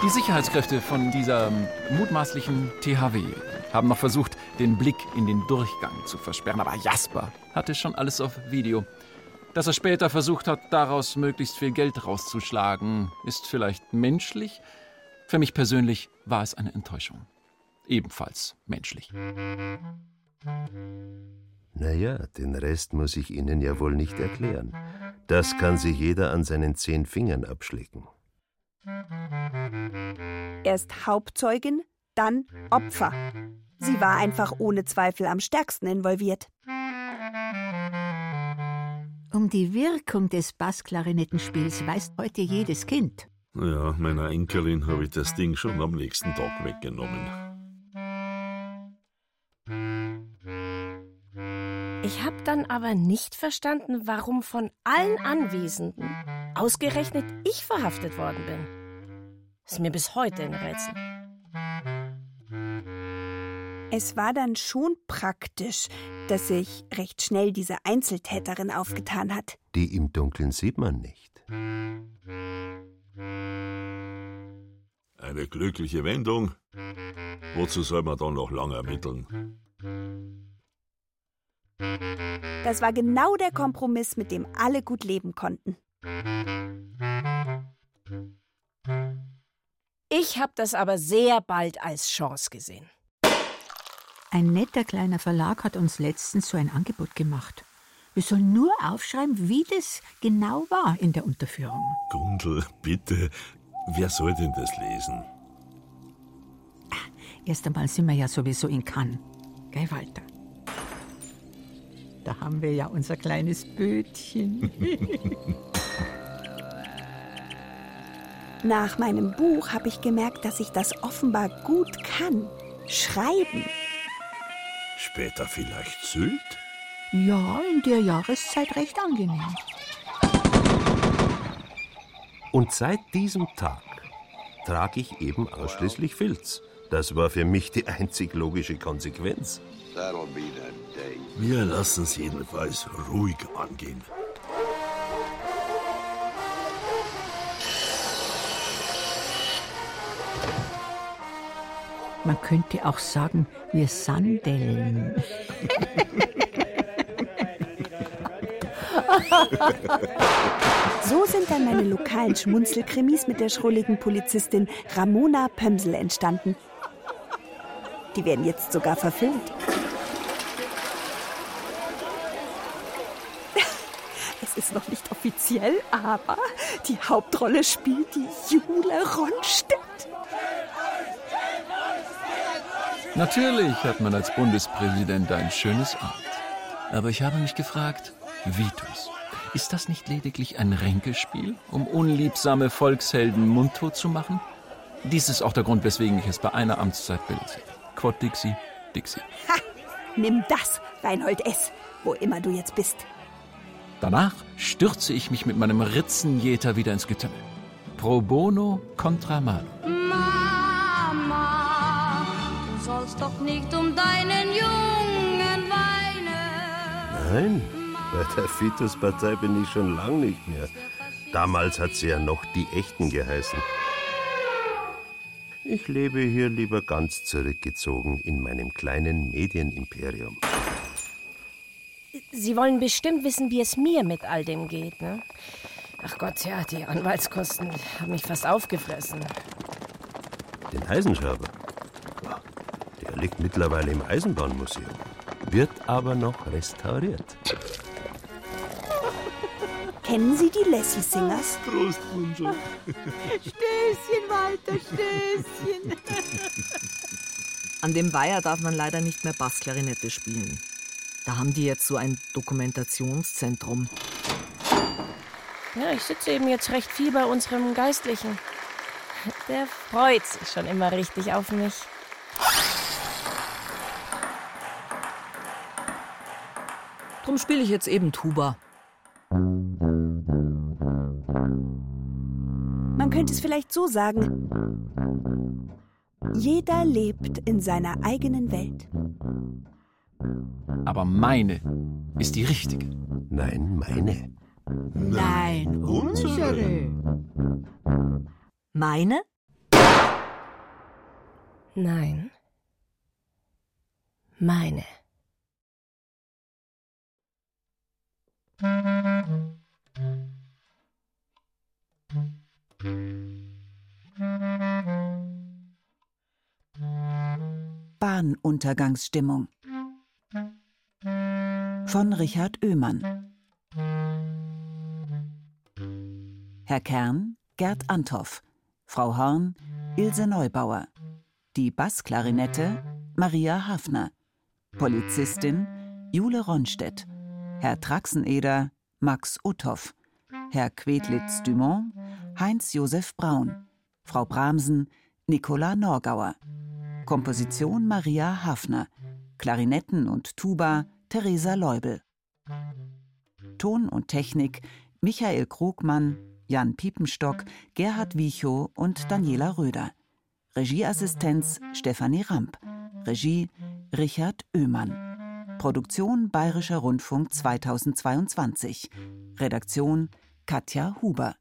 Die Sicherheitskräfte von dieser ähm, mutmaßlichen THW haben noch versucht, den Blick in den Durchgang zu versperren. Aber Jasper hatte schon alles auf Video. Dass er später versucht hat, daraus möglichst viel Geld rauszuschlagen, ist vielleicht menschlich. Für mich persönlich war es eine Enttäuschung. Ebenfalls menschlich. Naja, den Rest muss ich Ihnen ja wohl nicht erklären. Das kann sich jeder an seinen zehn Fingern abschlecken. Erst Hauptzeugin, dann Opfer. Sie war einfach ohne Zweifel am stärksten involviert. Um die Wirkung des Bassklarinettenspiels weiß heute jedes Kind. Ja, meiner Enkelin habe ich das Ding schon am nächsten Tag weggenommen. Ich habe dann aber nicht verstanden, warum von allen Anwesenden ausgerechnet ich verhaftet worden bin. Ist mir bis heute ein Rätsel. Es war dann schon praktisch, dass sich recht schnell diese Einzeltäterin aufgetan hat. Die im Dunkeln sieht man nicht. Eine glückliche Wendung. Wozu soll man dann noch lange ermitteln? Das war genau der Kompromiss, mit dem alle gut leben konnten. Ich habe das aber sehr bald als Chance gesehen. Ein netter kleiner Verlag hat uns letztens so ein Angebot gemacht. Wir sollen nur aufschreiben, wie das genau war in der Unterführung. Gundel, bitte, wer soll denn das lesen? Erst einmal sind wir ja sowieso in Cannes. Gell, Walter? Da haben wir ja unser kleines Bötchen. Nach meinem Buch habe ich gemerkt, dass ich das offenbar gut kann. Schreiben. Später vielleicht Sylt? ja, in der Jahreszeit recht angenehm. Und seit diesem Tag trage ich eben ausschließlich Filz. Das war für mich die einzig logische Konsequenz. Wir lassen es jedenfalls ruhig angehen. Man könnte auch sagen, wir sandeln. So sind dann meine lokalen Schmunzelkrimis mit der schrulligen Polizistin Ramona Pömsel entstanden. Die werden jetzt sogar verfilmt. Es ist noch nicht offiziell, aber die Hauptrolle spielt die Jule Ronstedt. Natürlich hat man als Bundespräsident ein schönes Amt. Aber ich habe mich gefragt, Vitus, ist das nicht lediglich ein Ränkespiel, um unliebsame Volkshelden mundtot zu machen? Dies ist auch der Grund, weswegen ich es bei einer Amtszeit belasse. Quod Dixi, Dixi. Ha! Nimm das, Reinhold S., wo immer du jetzt bist. Danach stürze ich mich mit meinem Ritzenjäter wieder ins Getümmel. Pro bono contra malo. Nicht um deinen Jungen weinen. Nein, bei der Fitus-Partei bin ich schon lang nicht mehr. Damals hat sie ja noch die Echten geheißen. Ich lebe hier lieber ganz zurückgezogen in meinem kleinen Medienimperium. Sie wollen bestimmt wissen, wie es mir mit all dem geht, ne? Ach Gott, ja, die Anwaltskosten haben mich fast aufgefressen. Den Heisenschaber. Liegt mittlerweile im Eisenbahnmuseum, wird aber noch restauriert. Kennen Sie die Lassie Singers? Prost, Bunjo. Stößchen, Walter, Stößchen. An dem Weiher darf man leider nicht mehr Bassklarinette spielen. Da haben die jetzt so ein Dokumentationszentrum. Ja, ich sitze eben jetzt recht viel bei unserem Geistlichen. Der freut sich schon immer richtig auf mich. Drum spiele ich jetzt eben Tuba. Man könnte es vielleicht so sagen. Jeder lebt in seiner eigenen Welt. Aber meine ist die richtige. Nein, meine. Nein, unsere. Meine? Nein. Meine. Bahnuntergangsstimmung. Von Richard Oehmann. Herr Kern Gerd Anthoff, Frau Horn Ilse Neubauer, die Bassklarinette Maria Hafner, Polizistin Jule Ronstedt, Herr Traxeneder Max Uthoff, Herr Quedlitz-Dumont Heinz-Josef Braun, Frau Bramsen Nicola Norgauer, Komposition Maria Hafner, Klarinetten und Tuba Theresa Leubel. Ton und Technik Michael Krugmann, Jan Piepenstock, Gerhard Wiechow und Daniela Röder. Regieassistenz Stefanie Ramp. Regie Richard Oehmann. Produktion Bayerischer Rundfunk 2022. Redaktion Katja Huber.